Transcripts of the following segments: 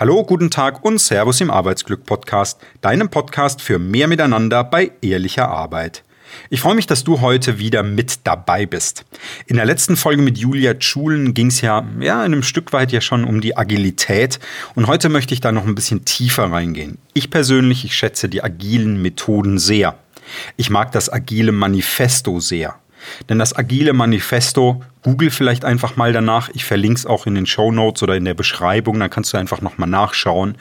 Hallo, guten Tag und Servus im Arbeitsglück Podcast, deinem Podcast für mehr Miteinander bei ehrlicher Arbeit. Ich freue mich, dass du heute wieder mit dabei bist. In der letzten Folge mit Julia Schulen ging es ja, ja, in einem Stück weit ja schon um die Agilität und heute möchte ich da noch ein bisschen tiefer reingehen. Ich persönlich, ich schätze die agilen Methoden sehr. Ich mag das agile Manifesto sehr. Denn das agile Manifesto, google vielleicht einfach mal danach, ich verlinke es auch in den Show Notes oder in der Beschreibung, dann kannst du einfach nochmal nachschauen.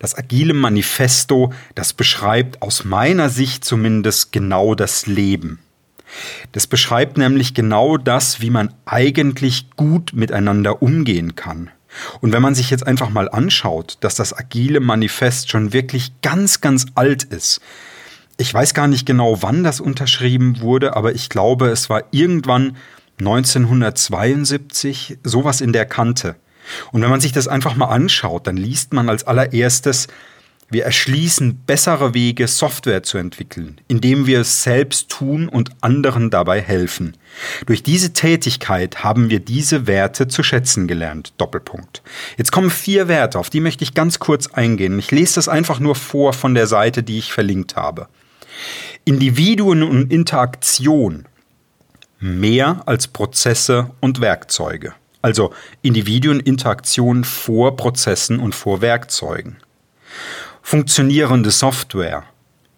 Das agile Manifesto, das beschreibt aus meiner Sicht zumindest genau das Leben. Das beschreibt nämlich genau das, wie man eigentlich gut miteinander umgehen kann. Und wenn man sich jetzt einfach mal anschaut, dass das agile Manifest schon wirklich ganz, ganz alt ist, ich weiß gar nicht genau, wann das unterschrieben wurde, aber ich glaube, es war irgendwann 1972, sowas in der Kante. Und wenn man sich das einfach mal anschaut, dann liest man als allererstes, wir erschließen bessere Wege, Software zu entwickeln, indem wir es selbst tun und anderen dabei helfen. Durch diese Tätigkeit haben wir diese Werte zu schätzen gelernt. Doppelpunkt. Jetzt kommen vier Werte, auf die möchte ich ganz kurz eingehen. Ich lese das einfach nur vor von der Seite, die ich verlinkt habe. Individuen und Interaktion mehr als Prozesse und Werkzeuge. Also Individuen, Interaktion vor Prozessen und vor Werkzeugen. Funktionierende Software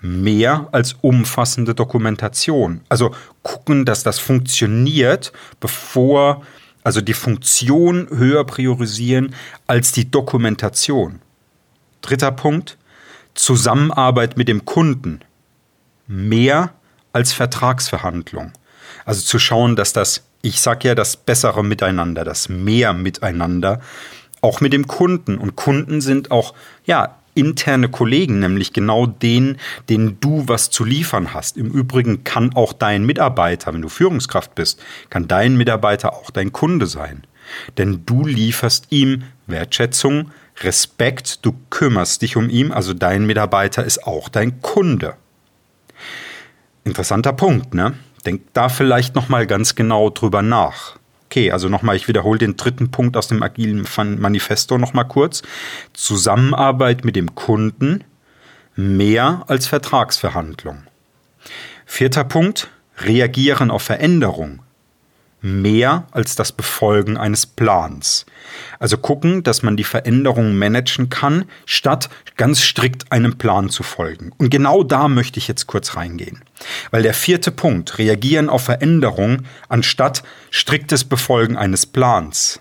mehr als umfassende Dokumentation. Also gucken, dass das funktioniert, bevor, also die Funktion höher priorisieren als die Dokumentation. Dritter Punkt, Zusammenarbeit mit dem Kunden mehr als Vertragsverhandlung. Also zu schauen, dass das, ich sage ja, das bessere Miteinander, das mehr Miteinander, auch mit dem Kunden. Und Kunden sind auch, ja, interne Kollegen, nämlich genau den, denen du was zu liefern hast. Im Übrigen kann auch dein Mitarbeiter, wenn du Führungskraft bist, kann dein Mitarbeiter auch dein Kunde sein. Denn du lieferst ihm Wertschätzung, Respekt, du kümmerst dich um ihn, also dein Mitarbeiter ist auch dein Kunde. Interessanter Punkt, ne? Denk da vielleicht noch mal ganz genau drüber nach. Okay, also nochmal, ich wiederhole den dritten Punkt aus dem agilen Manifesto nochmal kurz. Zusammenarbeit mit dem Kunden mehr als Vertragsverhandlung. Vierter Punkt, reagieren auf Veränderung mehr als das Befolgen eines Plans. Also gucken, dass man die Veränderungen managen kann, statt ganz strikt einem Plan zu folgen. Und genau da möchte ich jetzt kurz reingehen. Weil der vierte Punkt, reagieren auf Veränderungen anstatt striktes Befolgen eines Plans,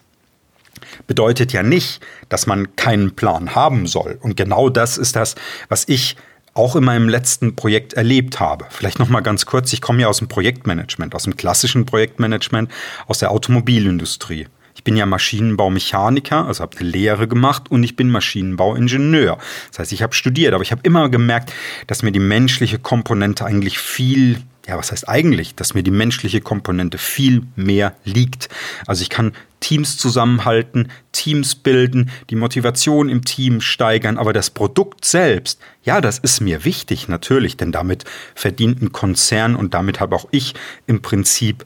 bedeutet ja nicht, dass man keinen Plan haben soll. Und genau das ist das, was ich auch in meinem letzten Projekt erlebt habe. Vielleicht noch mal ganz kurz, ich komme ja aus dem Projektmanagement, aus dem klassischen Projektmanagement, aus der Automobilindustrie. Ich bin ja Maschinenbaumechaniker, also habe eine Lehre gemacht und ich bin Maschinenbauingenieur. Das heißt, ich habe studiert, aber ich habe immer gemerkt, dass mir die menschliche Komponente eigentlich viel ja, was heißt eigentlich, dass mir die menschliche Komponente viel mehr liegt. Also ich kann Teams zusammenhalten, Teams bilden, die Motivation im Team steigern, aber das Produkt selbst, ja, das ist mir wichtig natürlich, denn damit verdient ein Konzern und damit habe auch ich im Prinzip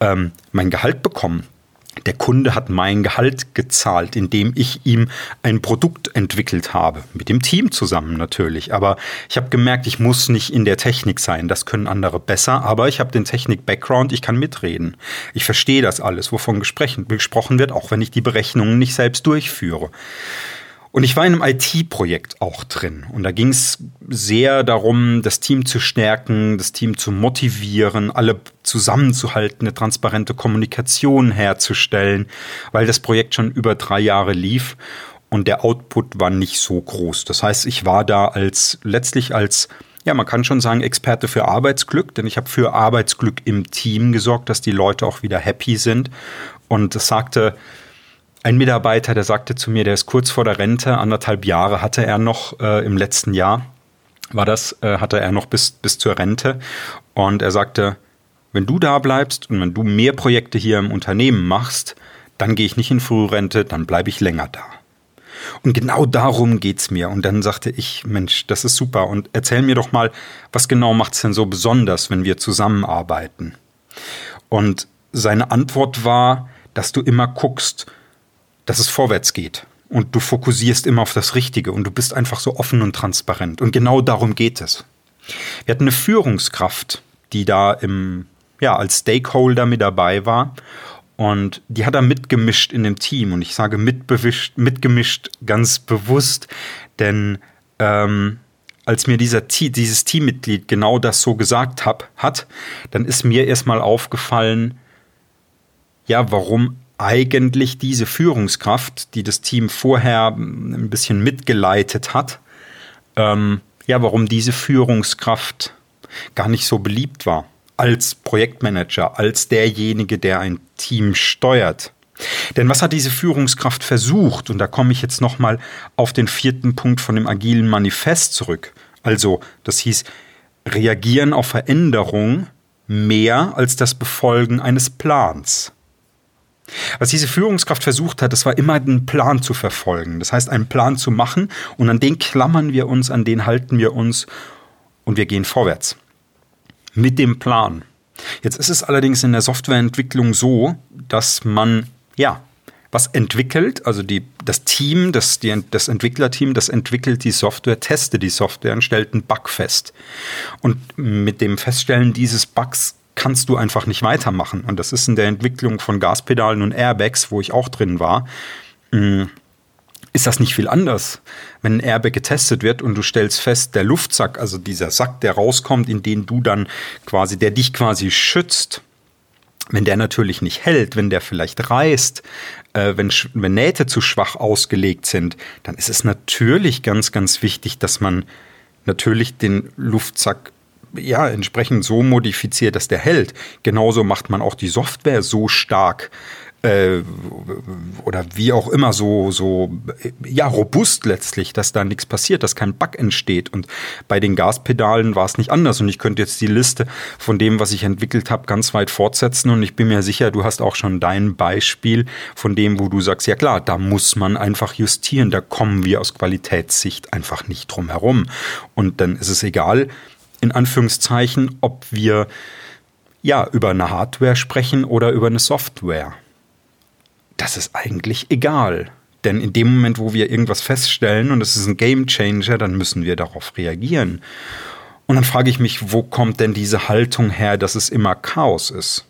ähm, mein Gehalt bekommen. Der Kunde hat mein Gehalt gezahlt, indem ich ihm ein Produkt entwickelt habe. Mit dem Team zusammen natürlich. Aber ich habe gemerkt, ich muss nicht in der Technik sein. Das können andere besser. Aber ich habe den Technik-Background, ich kann mitreden. Ich verstehe das alles, wovon gesprochen wird, auch wenn ich die Berechnungen nicht selbst durchführe. Und ich war in einem IT-Projekt auch drin. Und da ging es sehr darum, das Team zu stärken, das Team zu motivieren, alle zusammenzuhalten, eine transparente Kommunikation herzustellen, weil das Projekt schon über drei Jahre lief und der Output war nicht so groß. Das heißt, ich war da als letztlich als ja, man kann schon sagen, Experte für Arbeitsglück, denn ich habe für Arbeitsglück im Team gesorgt, dass die Leute auch wieder happy sind. Und es sagte, ein Mitarbeiter, der sagte zu mir, der ist kurz vor der Rente, anderthalb Jahre hatte er noch äh, im letzten Jahr, war das, äh, hatte er noch bis, bis zur Rente. Und er sagte, wenn du da bleibst und wenn du mehr Projekte hier im Unternehmen machst, dann gehe ich nicht in Frührente, dann bleibe ich länger da. Und genau darum geht's mir. Und dann sagte ich, Mensch, das ist super. Und erzähl mir doch mal, was genau macht's denn so besonders, wenn wir zusammenarbeiten? Und seine Antwort war, dass du immer guckst, dass es vorwärts geht. und du fokussierst immer auf das Richtige und du bist einfach so offen und transparent. Und genau darum geht es. Wir hatten eine Führungskraft, die da im, ja, als Stakeholder mit dabei war. Und die hat da mitgemischt in dem Team. Und ich sage mitgemischt ganz bewusst, denn ähm, als mir dieser, dieses Teammitglied genau das so gesagt hab, hat, dann ist mir erstmal aufgefallen, ja, warum eigentlich diese Führungskraft, die das Team vorher ein bisschen mitgeleitet hat, ähm, ja, warum diese Führungskraft gar nicht so beliebt war als Projektmanager, als derjenige, der ein Team steuert. Denn was hat diese Führungskraft versucht? Und da komme ich jetzt nochmal auf den vierten Punkt von dem agilen Manifest zurück. Also, das hieß, reagieren auf Veränderung mehr als das Befolgen eines Plans. Was diese Führungskraft versucht hat, das war immer einen Plan zu verfolgen. Das heißt, einen Plan zu machen und an den klammern wir uns, an den halten wir uns und wir gehen vorwärts. Mit dem Plan. Jetzt ist es allerdings in der Softwareentwicklung so, dass man, ja, was entwickelt, also die, das Team, das, die, das Entwicklerteam, das entwickelt die Software, testet die Software und stellt einen Bug fest. Und mit dem Feststellen dieses Bugs kannst du einfach nicht weitermachen. Und das ist in der Entwicklung von Gaspedalen und Airbags, wo ich auch drin war, mm, ist das nicht viel anders. Wenn ein Airbag getestet wird und du stellst fest, der Luftsack, also dieser Sack, der rauskommt, in den du dann quasi, der dich quasi schützt, wenn der natürlich nicht hält, wenn der vielleicht reißt, äh, wenn, wenn Nähte zu schwach ausgelegt sind, dann ist es natürlich ganz, ganz wichtig, dass man natürlich den Luftsack ja, entsprechend so modifiziert, dass der hält. Genauso macht man auch die Software so stark äh, oder wie auch immer so, so ja, robust letztlich, dass da nichts passiert, dass kein Bug entsteht. Und bei den Gaspedalen war es nicht anders. Und ich könnte jetzt die Liste von dem, was ich entwickelt habe, ganz weit fortsetzen. Und ich bin mir sicher, du hast auch schon dein Beispiel von dem, wo du sagst, ja klar, da muss man einfach justieren. Da kommen wir aus Qualitätssicht einfach nicht drum herum. Und dann ist es egal, in Anführungszeichen, ob wir ja über eine Hardware sprechen oder über eine Software. Das ist eigentlich egal. Denn in dem Moment, wo wir irgendwas feststellen und es ist ein Game Changer, dann müssen wir darauf reagieren. Und dann frage ich mich, wo kommt denn diese Haltung her, dass es immer Chaos ist?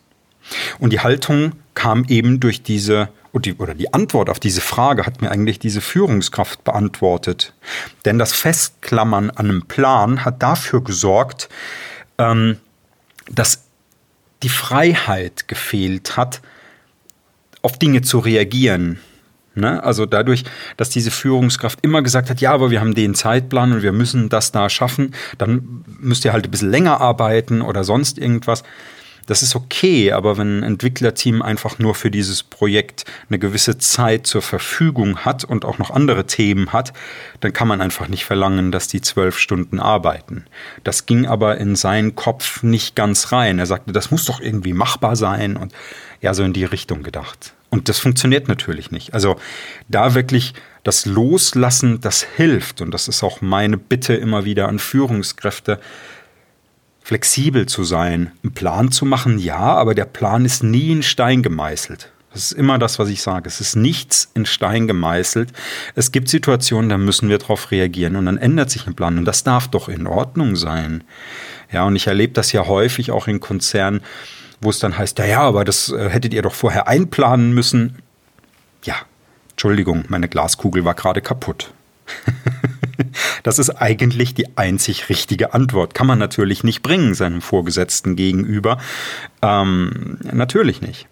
Und die Haltung kam eben durch diese und die, oder die Antwort auf diese Frage hat mir eigentlich diese Führungskraft beantwortet. Denn das Festklammern an einem Plan hat dafür gesorgt, ähm, dass die Freiheit gefehlt hat, auf Dinge zu reagieren. Ne? Also dadurch, dass diese Führungskraft immer gesagt hat, ja, aber wir haben den Zeitplan und wir müssen das da schaffen, dann müsst ihr halt ein bisschen länger arbeiten oder sonst irgendwas. Das ist okay, aber wenn ein Entwicklerteam einfach nur für dieses Projekt eine gewisse Zeit zur Verfügung hat und auch noch andere Themen hat, dann kann man einfach nicht verlangen, dass die zwölf Stunden arbeiten. Das ging aber in seinen Kopf nicht ganz rein. Er sagte, das muss doch irgendwie machbar sein und ja, so in die Richtung gedacht. Und das funktioniert natürlich nicht. Also da wirklich das Loslassen, das hilft. Und das ist auch meine Bitte immer wieder an Führungskräfte, flexibel zu sein, einen Plan zu machen, ja, aber der Plan ist nie in Stein gemeißelt. Das ist immer das, was ich sage. Es ist nichts in Stein gemeißelt. Es gibt Situationen, da müssen wir darauf reagieren und dann ändert sich ein Plan und das darf doch in Ordnung sein. Ja, und ich erlebe das ja häufig auch in Konzernen, wo es dann heißt, ja, ja, aber das äh, hättet ihr doch vorher einplanen müssen. Ja, Entschuldigung, meine Glaskugel war gerade kaputt. Das ist eigentlich die einzig richtige Antwort. Kann man natürlich nicht bringen, seinem Vorgesetzten gegenüber. Ähm, natürlich nicht.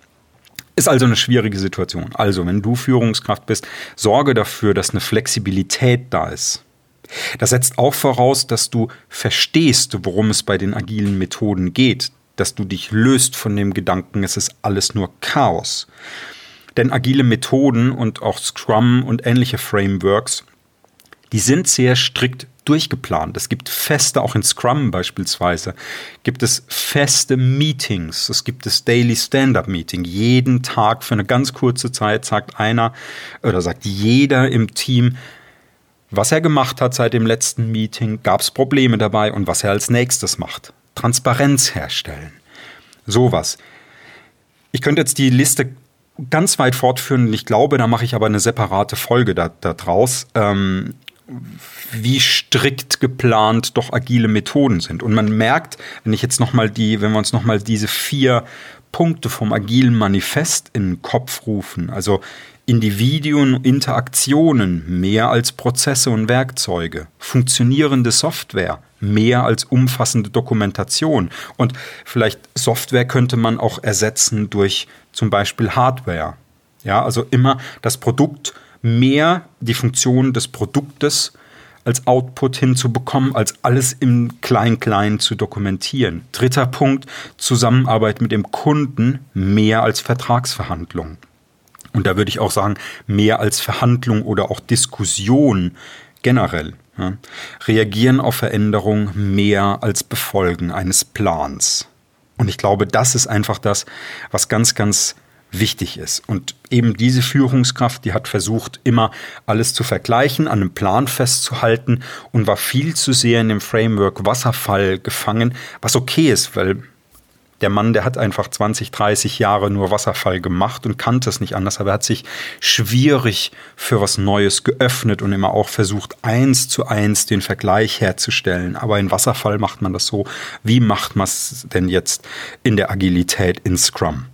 Ist also eine schwierige Situation. Also, wenn du Führungskraft bist, sorge dafür, dass eine Flexibilität da ist. Das setzt auch voraus, dass du verstehst, worum es bei den agilen Methoden geht, dass du dich löst von dem Gedanken, es ist alles nur Chaos. Denn agile Methoden und auch Scrum und ähnliche Frameworks die sind sehr strikt durchgeplant. Es gibt feste, auch in Scrum beispielsweise, gibt es feste Meetings. Es gibt das Daily Stand-up-Meeting. Jeden Tag für eine ganz kurze Zeit sagt einer oder sagt jeder im Team, was er gemacht hat seit dem letzten Meeting, gab es Probleme dabei und was er als nächstes macht. Transparenz herstellen. Sowas. Ich könnte jetzt die Liste ganz weit fortführen, ich glaube, da mache ich aber eine separate Folge da, da draus, ähm, wie strikt geplant doch agile Methoden sind. Und man merkt, wenn ich jetzt noch mal die, wenn wir uns noch mal diese vier Punkte vom agilen Manifest in den Kopf rufen, also Individuen, Interaktionen mehr als Prozesse und Werkzeuge, funktionierende Software mehr als umfassende Dokumentation und vielleicht Software könnte man auch ersetzen durch zum Beispiel Hardware. Ja, also immer das Produkt mehr die Funktion des Produktes als Output hinzubekommen, als alles im Klein-Klein zu dokumentieren. Dritter Punkt, Zusammenarbeit mit dem Kunden mehr als Vertragsverhandlung. Und da würde ich auch sagen, mehr als Verhandlung oder auch Diskussion generell. Ja. Reagieren auf Veränderung mehr als Befolgen eines Plans. Und ich glaube, das ist einfach das, was ganz, ganz wichtig ist. Und eben diese Führungskraft, die hat versucht, immer alles zu vergleichen, an einem Plan festzuhalten und war viel zu sehr in dem Framework Wasserfall gefangen, was okay ist, weil der Mann, der hat einfach 20, 30 Jahre nur Wasserfall gemacht und kannte es nicht anders, aber er hat sich schwierig für was Neues geöffnet und immer auch versucht, eins zu eins den Vergleich herzustellen. Aber in Wasserfall macht man das so. Wie macht man es denn jetzt in der Agilität in Scrum?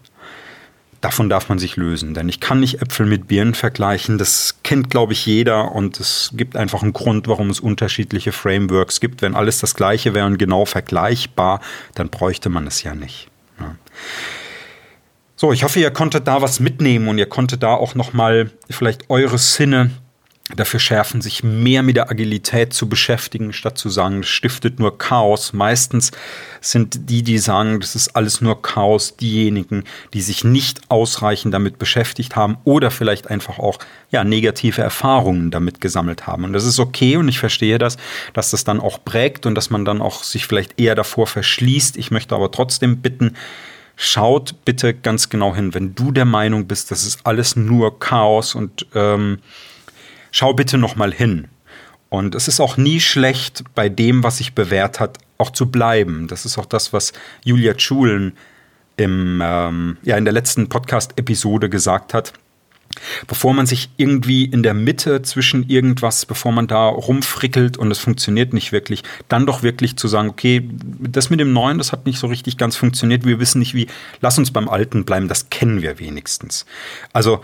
Davon darf man sich lösen. Denn ich kann nicht Äpfel mit Birnen vergleichen. Das kennt, glaube ich, jeder. Und es gibt einfach einen Grund, warum es unterschiedliche Frameworks gibt. Wenn alles das gleiche wäre und genau vergleichbar, dann bräuchte man es ja nicht. Ja. So, ich hoffe, ihr konntet da was mitnehmen und ihr konntet da auch nochmal vielleicht eure Sinne dafür schärfen, sich mehr mit der Agilität zu beschäftigen, statt zu sagen, das stiftet nur Chaos. Meistens sind die, die sagen, das ist alles nur Chaos, diejenigen, die sich nicht ausreichend damit beschäftigt haben oder vielleicht einfach auch ja, negative Erfahrungen damit gesammelt haben. Und das ist okay und ich verstehe das, dass das dann auch prägt und dass man dann auch sich vielleicht eher davor verschließt. Ich möchte aber trotzdem bitten, Schaut bitte ganz genau hin, wenn du der Meinung bist, das ist alles nur Chaos und ähm, schau bitte noch mal hin. Und es ist auch nie schlecht, bei dem, was sich bewährt hat, auch zu bleiben. Das ist auch das, was Julia Schulen im, ähm, ja, in der letzten Podcast-Episode gesagt hat. Bevor man sich irgendwie in der Mitte zwischen irgendwas, bevor man da rumfrickelt und es funktioniert nicht wirklich, dann doch wirklich zu sagen, okay, das mit dem Neuen, das hat nicht so richtig ganz funktioniert, wir wissen nicht wie, lass uns beim Alten bleiben, das kennen wir wenigstens. Also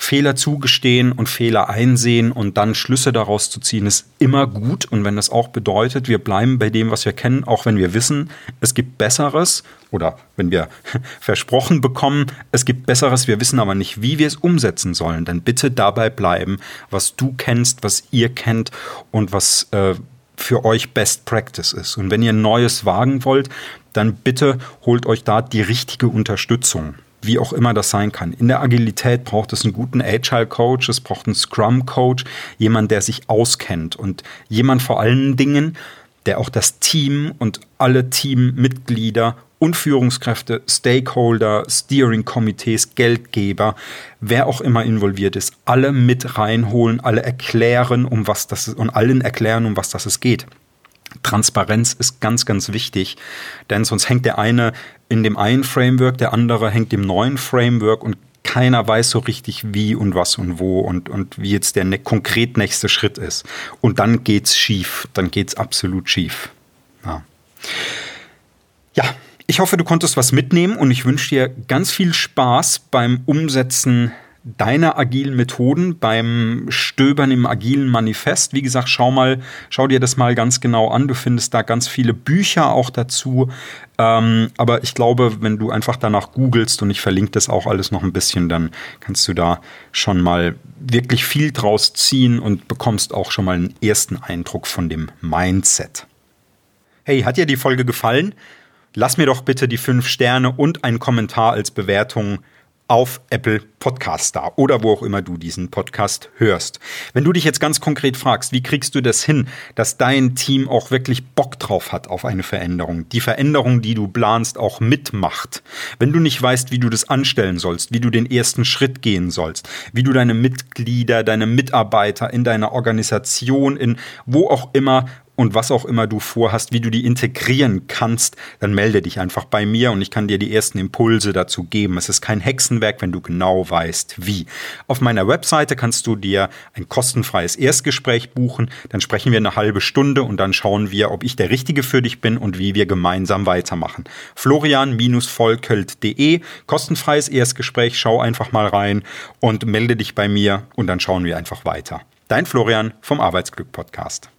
Fehler zugestehen und Fehler einsehen und dann Schlüsse daraus zu ziehen, ist immer gut. Und wenn das auch bedeutet, wir bleiben bei dem, was wir kennen, auch wenn wir wissen, es gibt Besseres oder wenn wir versprochen bekommen, es gibt Besseres, wir wissen aber nicht, wie wir es umsetzen sollen, dann bitte dabei bleiben, was du kennst, was ihr kennt und was äh, für euch Best Practice ist. Und wenn ihr Neues wagen wollt, dann bitte holt euch da die richtige Unterstützung wie auch immer das sein kann. In der Agilität braucht es einen guten Agile Coach, es braucht einen Scrum Coach, jemand, der sich auskennt und jemand vor allen Dingen, der auch das Team und alle Teammitglieder und Führungskräfte, Stakeholder, Steering-Komitees, Geldgeber, wer auch immer involviert ist, alle mit reinholen, alle erklären, um was das ist und allen erklären, um was das es geht. Transparenz ist ganz, ganz wichtig, denn sonst hängt der eine in dem einen Framework, der andere hängt im neuen Framework und keiner weiß so richtig wie und was und wo und, und wie jetzt der ne konkret nächste Schritt ist. Und dann geht's schief, dann geht's absolut schief. Ja. ja, ich hoffe, du konntest was mitnehmen und ich wünsche dir ganz viel Spaß beim Umsetzen deine agilen Methoden beim Stöbern im agilen Manifest. Wie gesagt, schau mal, schau dir das mal ganz genau an. Du findest da ganz viele Bücher auch dazu. Ähm, aber ich glaube, wenn du einfach danach googelst und ich verlinke das auch alles noch ein bisschen, dann kannst du da schon mal wirklich viel draus ziehen und bekommst auch schon mal einen ersten Eindruck von dem Mindset. Hey, hat dir die Folge gefallen? Lass mir doch bitte die fünf Sterne und einen Kommentar als Bewertung auf Apple Podcast da oder wo auch immer du diesen Podcast hörst. Wenn du dich jetzt ganz konkret fragst, wie kriegst du das hin, dass dein Team auch wirklich Bock drauf hat auf eine Veränderung, die Veränderung, die du planst, auch mitmacht. Wenn du nicht weißt, wie du das anstellen sollst, wie du den ersten Schritt gehen sollst, wie du deine Mitglieder, deine Mitarbeiter in deiner Organisation, in wo auch immer und was auch immer du vorhast, wie du die integrieren kannst, dann melde dich einfach bei mir und ich kann dir die ersten Impulse dazu geben. Es ist kein Hexenwerk, wenn du genau weißt, wie. Auf meiner Webseite kannst du dir ein kostenfreies Erstgespräch buchen, dann sprechen wir eine halbe Stunde und dann schauen wir, ob ich der Richtige für dich bin und wie wir gemeinsam weitermachen. Florian-volkelt.de, kostenfreies Erstgespräch, schau einfach mal rein und melde dich bei mir und dann schauen wir einfach weiter. Dein Florian vom Arbeitsglück Podcast.